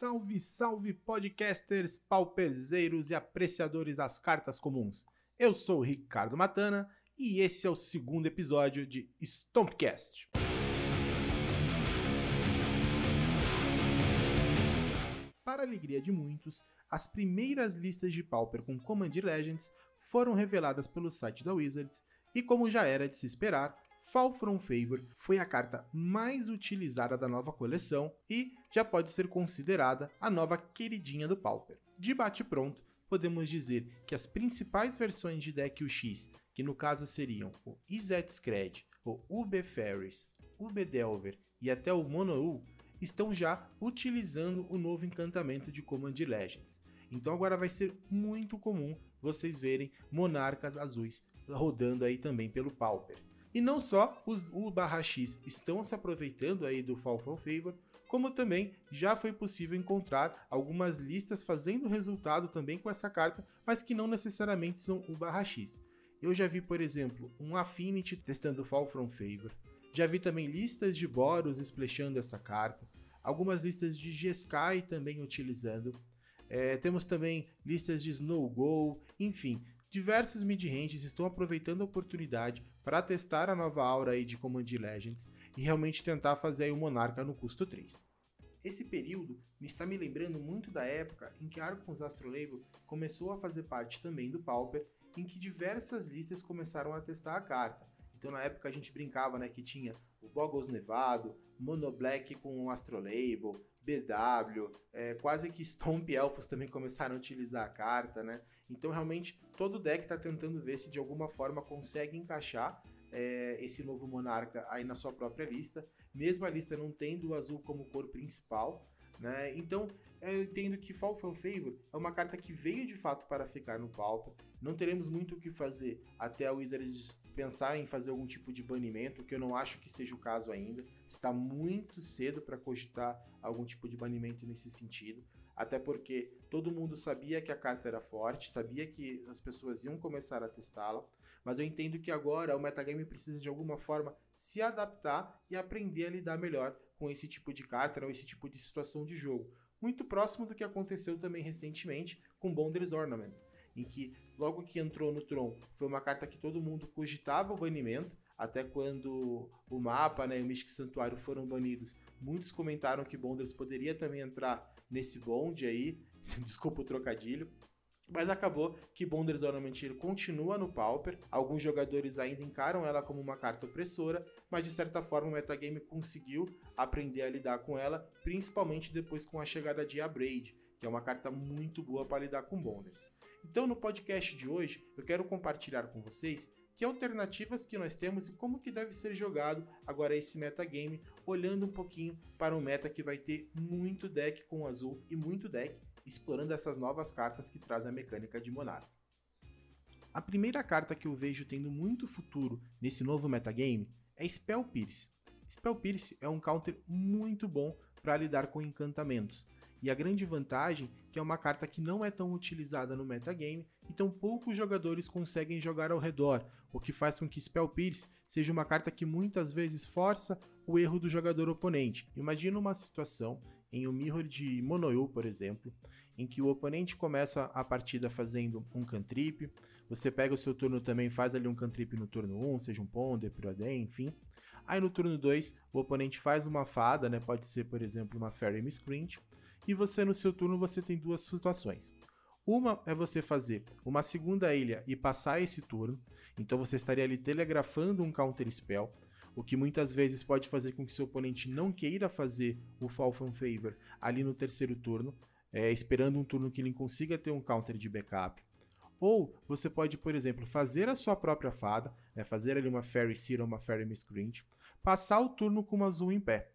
Salve, salve podcasters, palpezeiros e apreciadores das cartas comuns. Eu sou o Ricardo Matana e esse é o segundo episódio de Stompcast. Para alegria de muitos, as primeiras listas de Pauper com Commander Legends foram reveladas pelo site da Wizards e como já era de se esperar, Fall From Favor foi a carta mais utilizada da nova coleção e já pode ser considerada a nova queridinha do Pauper. De bate-pronto, podemos dizer que as principais versões de deck UX, que no caso seriam o Izet Scred, o UB Ferris, UB Delver e até o Mono-U, estão já utilizando o novo encantamento de Command Legends. Então agora vai ser muito comum vocês verem monarcas azuis rodando aí também pelo Pauper. E não só os U/X estão se aproveitando aí do Fall from Favor, como também já foi possível encontrar algumas listas fazendo resultado também com essa carta, mas que não necessariamente são U/X. Eu já vi, por exemplo, um Affinity testando Fall from Favor. Já vi também listas de Boros splashando essa carta. Algumas listas de Jeskai também utilizando. É, temos também listas de Snow Go, enfim, diversos mid-ranges estão aproveitando a oportunidade para testar a nova aura aí de Command Legends e realmente tentar fazer o Monarca no custo 3. Esse período me está me lembrando muito da época em que Archons Astrolabe começou a fazer parte também do Pauper, em que diversas listas começaram a testar a carta. Então na época a gente brincava né, que tinha o Boggles Nevado, Mono Black com o Astrolabel, BW, é, quase que Stomp Elfos também começaram a utilizar a carta, né? Então realmente todo deck está tentando ver se de alguma forma consegue encaixar é, esse novo Monarca aí na sua própria lista, mesmo a lista não tendo o azul como cor principal, né? Então, eu entendo que Fall from Favor é uma carta que veio de fato para ficar no palco. Não teremos muito o que fazer até a Wizards pensar em fazer algum tipo de banimento, que eu não acho que seja o caso ainda. Está muito cedo para cogitar algum tipo de banimento nesse sentido. Até porque todo mundo sabia que a carta era forte, sabia que as pessoas iam começar a testá-la, mas eu entendo que agora o metagame precisa de alguma forma se adaptar e aprender a lidar melhor com esse tipo de carta, ou esse tipo de situação de jogo. Muito próximo do que aconteceu também recentemente com Boundaries Ornament em que logo que entrou no Tron foi uma carta que todo mundo cogitava o banimento, até quando o mapa né, e o Mystic Santuário foram banidos, muitos comentaram que Bonders poderia também entrar nesse bonde aí, desculpa o trocadilho, mas acabou que Bonders Ornament continua no Pauper. Alguns jogadores ainda encaram ela como uma carta opressora, mas de certa forma o metagame conseguiu aprender a lidar com ela, principalmente depois com a chegada de Abraid, que é uma carta muito boa para lidar com Bonders. Então, no podcast de hoje, eu quero compartilhar com vocês que alternativas que nós temos e como que deve ser jogado agora esse metagame, olhando um pouquinho para um meta que vai ter muito deck com azul e muito deck explorando essas novas cartas que trazem a mecânica de Monarca. A primeira carta que eu vejo tendo muito futuro nesse novo metagame é Spell Pierce. Spell Pierce é um counter muito bom para lidar com encantamentos. E a grande vantagem é que é uma carta que não é tão utilizada no metagame e tão poucos jogadores conseguem jogar ao redor, o que faz com que Spell Pierce seja uma carta que muitas vezes força o erro do jogador oponente. Imagina uma situação em um Mirror de Monoyu, por exemplo, em que o oponente começa a partida fazendo um cantrip, você pega o seu turno também faz ali um cantrip no turno 1, seja um Ponder, Pyrodem, enfim. Aí no turno 2, o oponente faz uma fada, né, pode ser, por exemplo, uma Fairy Miscreant, e você no seu turno você tem duas situações. Uma é você fazer uma segunda ilha e passar esse turno, então você estaria ali telegrafando um counter spell, o que muitas vezes pode fazer com que seu oponente não queira fazer o Fall from Favor ali no terceiro turno, é, esperando um turno que ele consiga ter um counter de backup. Ou você pode, por exemplo, fazer a sua própria fada, né, fazer ali uma Fairy Seer ou uma Fairy Miscreant, passar o turno com uma azul em pé.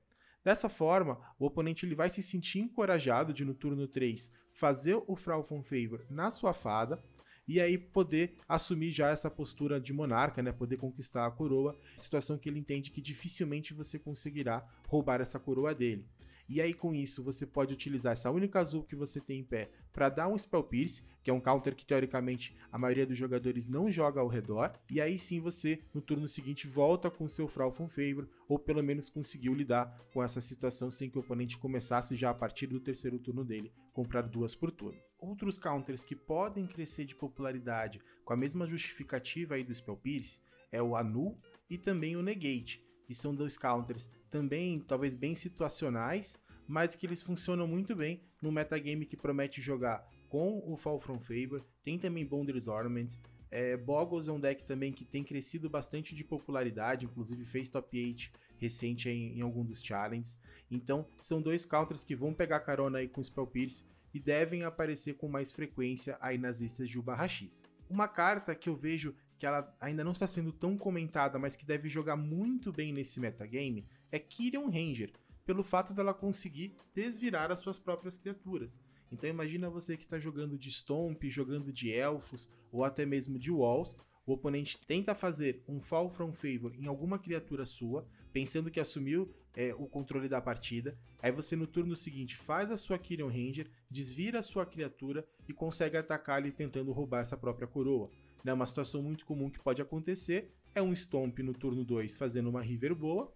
Dessa forma, o oponente ele vai se sentir encorajado de no turno 3 fazer o Frau von Favor na sua fada e aí poder assumir já essa postura de monarca, né, poder conquistar a coroa, situação que ele entende que dificilmente você conseguirá roubar essa coroa dele. E aí, com isso, você pode utilizar essa única azul que você tem em pé para dar um Spell Pierce, que é um counter que teoricamente a maioria dos jogadores não joga ao redor. E aí sim você, no turno seguinte, volta com seu From Favor, ou pelo menos conseguiu lidar com essa situação sem que o oponente começasse já a partir do terceiro turno dele comprar duas por turno. Outros counters que podem crescer de popularidade com a mesma justificativa aí do Spell Pierce é o Anu e também o Negate, que são dois counters também talvez bem situacionais, mas que eles funcionam muito bem no metagame que promete jogar com o Fall From Favor, tem também Boundaries Ornament, é, Boggles é um deck também que tem crescido bastante de popularidade, inclusive fez top 8 recente em, em algum dos challenges. Então, são dois counters que vão pegar carona aí com o Spell Pierce e devem aparecer com mais frequência aí nas listas de U/X. Uma carta que eu vejo que ela ainda não está sendo tão comentada, mas que deve jogar muito bem nesse metagame, é Kyrion Ranger, pelo fato dela conseguir desvirar as suas próprias criaturas. Então imagina você que está jogando de Stomp, jogando de Elfos ou até mesmo de Walls, o oponente tenta fazer um Fall from Favor em alguma criatura sua, pensando que assumiu é, o controle da partida. Aí você no turno seguinte faz a sua Kyrion Ranger, desvira a sua criatura e consegue atacar ali tentando roubar essa própria coroa. Né? Uma situação muito comum que pode acontecer é um Stomp no turno 2 fazendo uma River boa.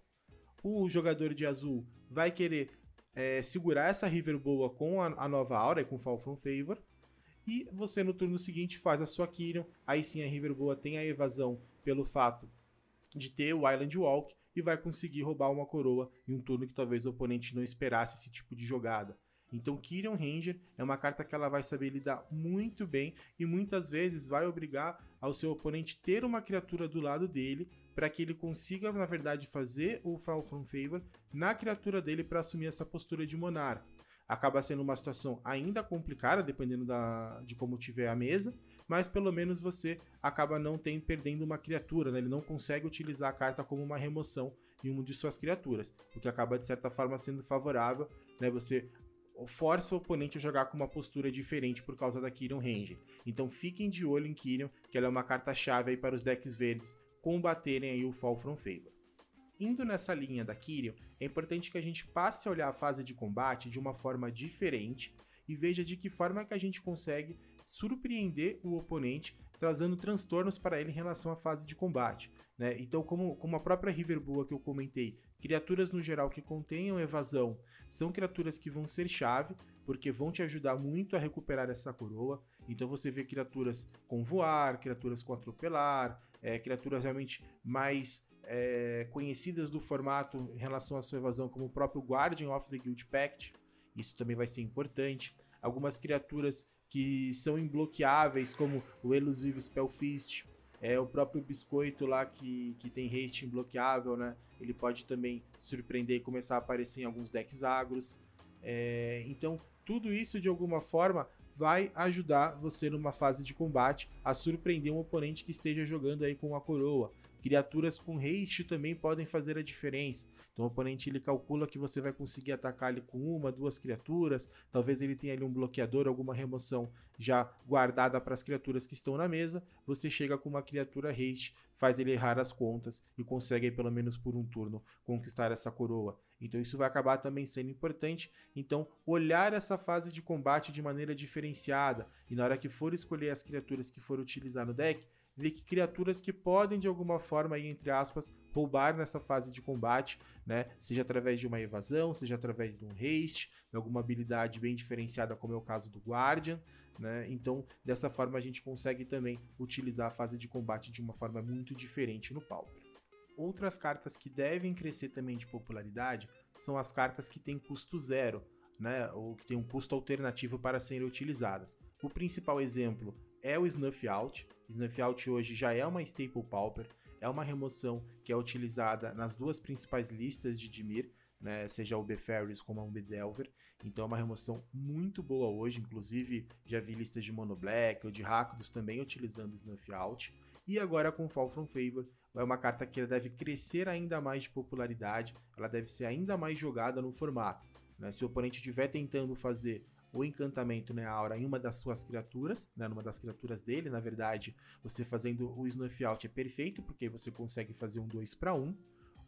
O jogador de azul vai querer é, segurar essa River boa com a, a nova aura, com Fall from Favor. E você no turno seguinte faz a sua Kyrian. Aí sim a River boa tem a evasão pelo fato de ter o Island Walk e vai conseguir roubar uma coroa em um turno que talvez o oponente não esperasse esse tipo de jogada. Então, Kyrian Ranger é uma carta que ela vai saber lidar muito bem e muitas vezes vai obrigar ao seu oponente ter uma criatura do lado dele para que ele consiga, na verdade, fazer o Fall from Favor na criatura dele para assumir essa postura de monarca. Acaba sendo uma situação ainda complicada, dependendo da, de como tiver a mesa, mas pelo menos você acaba não tem, perdendo uma criatura, né? ele não consegue utilizar a carta como uma remoção em uma de suas criaturas, o que acaba de certa forma sendo favorável, né? Você força o oponente a jogar com uma postura diferente por causa da Kyrian Ranger. Então fiquem de olho em Kyrian, que ela é uma carta-chave para os decks verdes combaterem aí o Fall from Favor. Indo nessa linha da Kyrian, é importante que a gente passe a olhar a fase de combate de uma forma diferente e veja de que forma que a gente consegue surpreender o oponente, trazendo transtornos para ele em relação à fase de combate. Né? Então, como, como a própria River Boa que eu comentei, criaturas no geral que contenham evasão são criaturas que vão ser chave, porque vão te ajudar muito a recuperar essa coroa. Então você vê criaturas com voar, criaturas com atropelar, é, criaturas realmente mais é, conhecidas do formato em relação à sua evasão, como o próprio Guardian of the Guild Pact. Isso também vai ser importante. Algumas criaturas que são imbloqueáveis, como o Elusive Spellfist, é, o próprio biscoito lá que, que tem haste imbloqueável, né? Ele pode também surpreender e começar a aparecer em alguns decks agros. É, então, tudo isso de alguma forma vai ajudar você numa fase de combate a surpreender um oponente que esteja jogando aí com a coroa. Criaturas com haste também podem fazer a diferença. Então o oponente ele calcula que você vai conseguir atacar ele com uma, duas criaturas. Talvez ele tenha ali um bloqueador, alguma remoção já guardada para as criaturas que estão na mesa. Você chega com uma criatura haste, faz ele errar as contas e consegue pelo menos por um turno conquistar essa coroa. Então isso vai acabar também sendo importante. Então olhar essa fase de combate de maneira diferenciada e na hora que for escolher as criaturas que for utilizar no deck, ver que criaturas que podem de alguma forma, aí, entre aspas, roubar nessa fase de combate, né? Seja através de uma evasão, seja através de um haste, de alguma habilidade bem diferenciada, como é o caso do Guardian. Né? Então, dessa forma, a gente consegue também utilizar a fase de combate de uma forma muito diferente no Pauper. Outras cartas que devem crescer também de popularidade são as cartas que têm custo zero, né? ou que têm um custo alternativo para serem utilizadas. O principal exemplo é o Snuff Out, Snuff Out hoje já é uma Staple Pauper, é uma remoção que é utilizada nas duas principais listas de Dimir, né, seja o Beferris como o Bedelver. Então é uma remoção muito boa hoje, inclusive já vi listas de Mono Black ou de Rakdos também utilizando Snuff Out. E agora com Fall From Favor, é uma carta que deve crescer ainda mais de popularidade, ela deve ser ainda mais jogada no formato. Né? Se o oponente estiver tentando fazer o encantamento, né, a aura em uma das suas criaturas, né, numa das criaturas dele, na verdade, você fazendo o Snuff Out é perfeito, porque você consegue fazer um 2 para 1,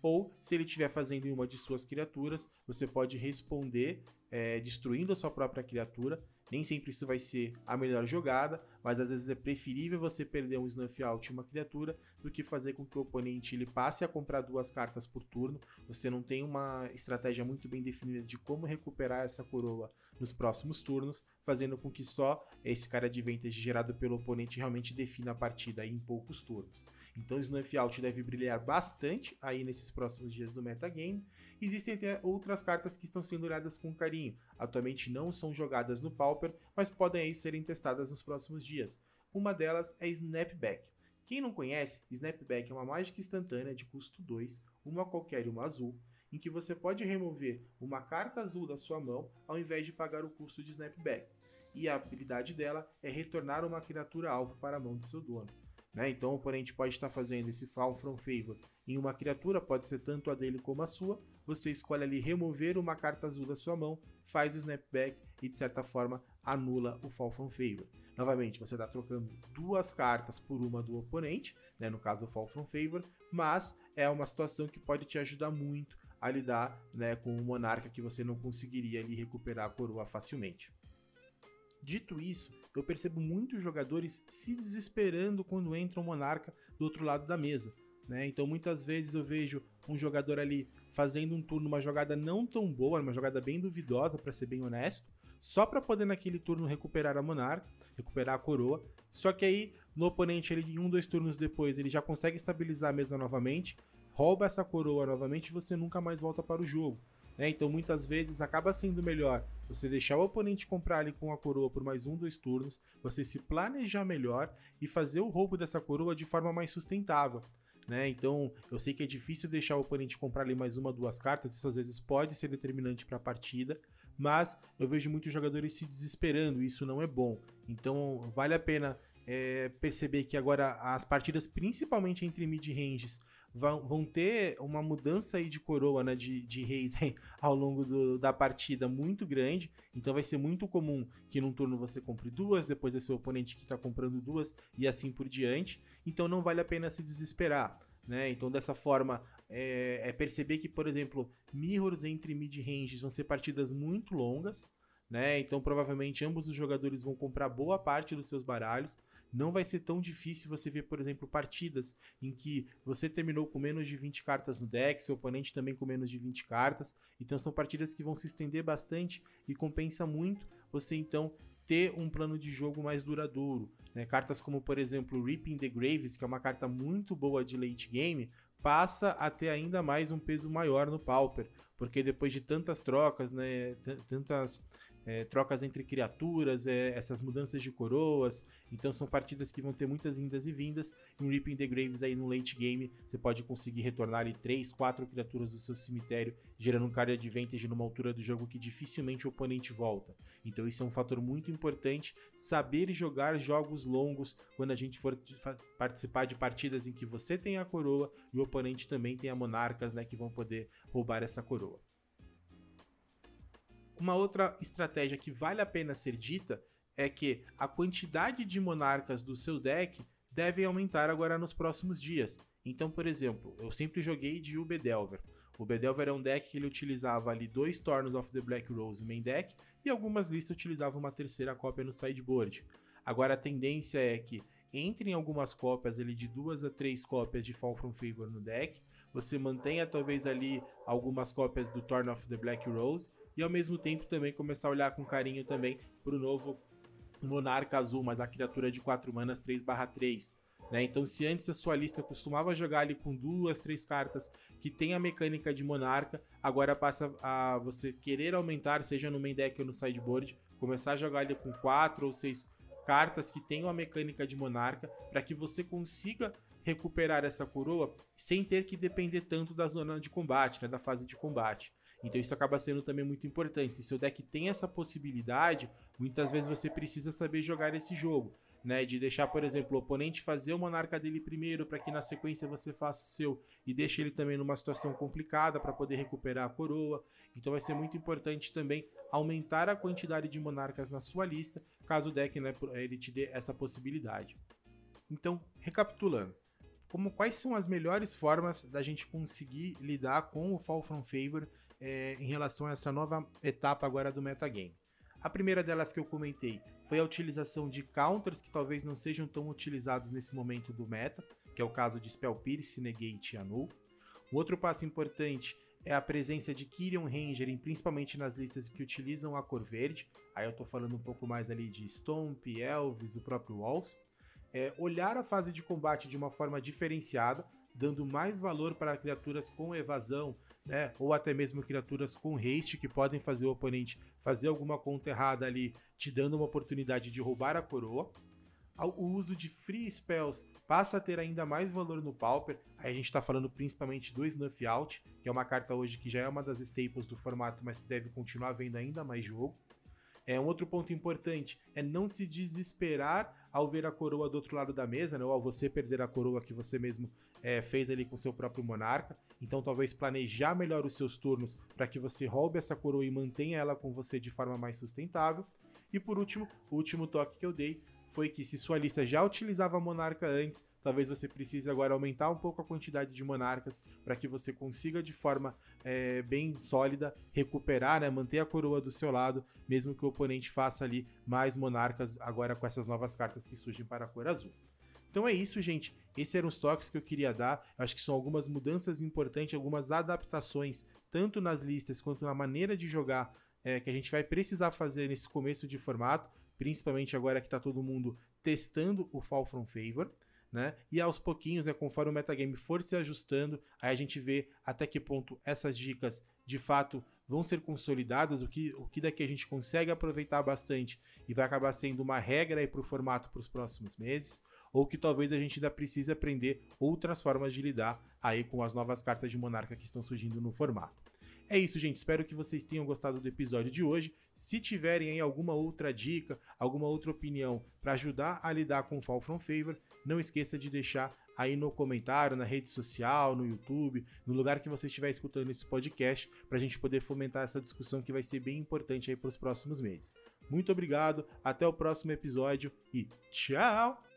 ou se ele estiver fazendo em uma de suas criaturas, você pode responder é, destruindo a sua própria criatura. Nem sempre isso vai ser a melhor jogada, mas às vezes é preferível você perder um snuff out em uma criatura do que fazer com que o oponente ele passe a comprar duas cartas por turno. Você não tem uma estratégia muito bem definida de como recuperar essa coroa nos próximos turnos, fazendo com que só esse cara de ventas gerado pelo oponente realmente defina a partida em poucos turnos. Então Snuff Out deve brilhar bastante aí nesses próximos dias do metagame. Existem até outras cartas que estão sendo olhadas com carinho. Atualmente não são jogadas no Pauper, mas podem aí serem testadas nos próximos dias. Uma delas é Snapback. Quem não conhece, Snapback é uma mágica instantânea de custo 2, uma qualquer e uma azul, em que você pode remover uma carta azul da sua mão ao invés de pagar o custo de Snapback. E a habilidade dela é retornar uma criatura alvo para a mão de seu dono. Né? Então o oponente pode estar fazendo esse Fall from Favor em uma criatura, pode ser tanto a dele como a sua. Você escolhe ali remover uma carta azul da sua mão, faz o snapback e de certa forma anula o Fall from Favor. Novamente, você está trocando duas cartas por uma do oponente, né? no caso o Fall from Favor, mas é uma situação que pode te ajudar muito a lidar né, com um monarca que você não conseguiria ali recuperar a coroa facilmente. Dito isso, eu percebo muitos jogadores se desesperando quando entra um monarca do outro lado da mesa. Né? Então muitas vezes eu vejo um jogador ali fazendo um turno, uma jogada não tão boa, uma jogada bem duvidosa, para ser bem honesto, só para poder naquele turno recuperar a monarca, recuperar a coroa. Só que aí no oponente, ele, em um, dois turnos depois, ele já consegue estabilizar a mesa novamente, rouba essa coroa novamente e você nunca mais volta para o jogo. Né? Então muitas vezes acaba sendo melhor você deixar o oponente comprar ali com a coroa por mais um, dois turnos, você se planejar melhor e fazer o roubo dessa coroa de forma mais sustentável. Né? Então, eu sei que é difícil deixar o oponente comprar ali mais uma, duas cartas, isso às vezes pode ser determinante para a partida, mas eu vejo muitos jogadores se desesperando, e isso não é bom. Então, vale a pena é, perceber que agora as partidas, principalmente entre mid-ranges, vão, vão ter uma mudança aí de coroa, né, de, de reis ao longo do, da partida muito grande. Então vai ser muito comum que num turno você compre duas, depois é seu oponente que está comprando duas e assim por diante. Então não vale a pena se desesperar. Né? Então, dessa forma, é, é perceber que, por exemplo, mirrors entre mid-ranges vão ser partidas muito longas. Né? Então, provavelmente, ambos os jogadores vão comprar boa parte dos seus baralhos não vai ser tão difícil você ver, por exemplo, partidas em que você terminou com menos de 20 cartas no deck, seu oponente também com menos de 20 cartas. Então são partidas que vão se estender bastante e compensa muito você então ter um plano de jogo mais duradouro. Né? Cartas como, por exemplo, Reaping the Graves, que é uma carta muito boa de late game, passa a ter ainda mais um peso maior no Pauper, porque depois de tantas trocas, né, tantas é, trocas entre criaturas, é, essas mudanças de coroas. Então são partidas que vão ter muitas indas e vindas. Em Reaping the Graves aí no late game, você pode conseguir retornar ali 3, 4 criaturas do seu cemitério, gerando um card advantage numa altura do jogo que dificilmente o oponente volta. Então isso é um fator muito importante, saber jogar jogos longos quando a gente for participar de partidas em que você tem a coroa e o oponente também tem a monarcas, né, que vão poder roubar essa coroa. Uma outra estratégia que vale a pena ser dita é que a quantidade de monarcas do seu deck deve aumentar agora nos próximos dias. Então, por exemplo, eu sempre joguei de Ubedelver. O Bedelver é um deck que ele utilizava ali dois Tornos of the Black Rose main deck e algumas listas utilizavam uma terceira cópia no sideboard. Agora a tendência é que entre em algumas cópias ali de duas a três cópias de Fall from Favor no deck, você mantenha talvez ali algumas cópias do Torn of the Black Rose e ao mesmo tempo também começar a olhar com carinho também para o novo Monarca Azul, mas a criatura de 4 manas 3/3. Né? Então, se antes a sua lista costumava jogar ali com duas, três cartas que tem a mecânica de monarca, agora passa a você querer aumentar, seja no main deck ou no sideboard, começar a jogar ali com quatro ou seis cartas que tenham a mecânica de monarca, para que você consiga recuperar essa coroa sem ter que depender tanto da zona de combate, né? da fase de combate. Então isso acaba sendo também muito importante. Se seu deck tem essa possibilidade, muitas vezes você precisa saber jogar esse jogo. Né, de deixar, por exemplo, o oponente fazer o monarca dele primeiro para que na sequência você faça o seu e deixe ele também numa situação complicada para poder recuperar a coroa. Então vai ser muito importante também aumentar a quantidade de monarcas na sua lista, caso o deck né, ele te dê essa possibilidade. Então, recapitulando, como quais são as melhores formas da gente conseguir lidar com o Fall from Favor é, em relação a essa nova etapa agora do metagame. A primeira delas que eu comentei foi a utilização de counters que talvez não sejam tão utilizados nesse momento do meta, que é o caso de Spell Pierce, Negate e Anul. Um outro passo importante é a presença de Kyrion Ranger, principalmente nas listas que utilizam a cor verde. Aí eu tô falando um pouco mais ali de Stomp, Elvis, o próprio Walls. É, olhar a fase de combate de uma forma diferenciada, dando mais valor para criaturas com evasão, né? Ou até mesmo criaturas com haste que podem fazer o oponente fazer alguma conta errada ali, te dando uma oportunidade de roubar a coroa o uso de free spells passa a ter ainda mais valor no Pauper. Aí a gente está falando principalmente do Snuff Out, que é uma carta hoje que já é uma das staples do formato, mas que deve continuar vendo ainda mais jogo. É, um outro ponto importante é não se desesperar ao ver a coroa do outro lado da mesa, né, ou ao você perder a coroa que você mesmo é, fez ali com seu próprio monarca. Então, talvez planejar melhor os seus turnos para que você roube essa coroa e mantenha ela com você de forma mais sustentável. E por último, o último toque que eu dei foi que se sua lista já utilizava monarca antes, talvez você precise agora aumentar um pouco a quantidade de monarcas para que você consiga de forma é, bem sólida recuperar, né, manter a coroa do seu lado, mesmo que o oponente faça ali mais monarcas agora com essas novas cartas que surgem para a cor azul. Então é isso, gente. Esses eram os toques que eu queria dar. Eu acho que são algumas mudanças importantes, algumas adaptações, tanto nas listas quanto na maneira de jogar, é, que a gente vai precisar fazer nesse começo de formato principalmente agora que está todo mundo testando o Fall from Favor. Né? E aos pouquinhos, né, conforme o metagame for se ajustando, aí a gente vê até que ponto essas dicas de fato vão ser consolidadas, o que, o que daqui a gente consegue aproveitar bastante e vai acabar sendo uma regra para o formato para os próximos meses, ou que talvez a gente ainda precise aprender outras formas de lidar aí com as novas cartas de Monarca que estão surgindo no formato. É isso, gente. Espero que vocês tenham gostado do episódio de hoje. Se tiverem aí alguma outra dica, alguma outra opinião para ajudar a lidar com o Fall From Favor, não esqueça de deixar aí no comentário, na rede social, no YouTube, no lugar que você estiver escutando esse podcast, para a gente poder fomentar essa discussão que vai ser bem importante aí para os próximos meses. Muito obrigado, até o próximo episódio e tchau!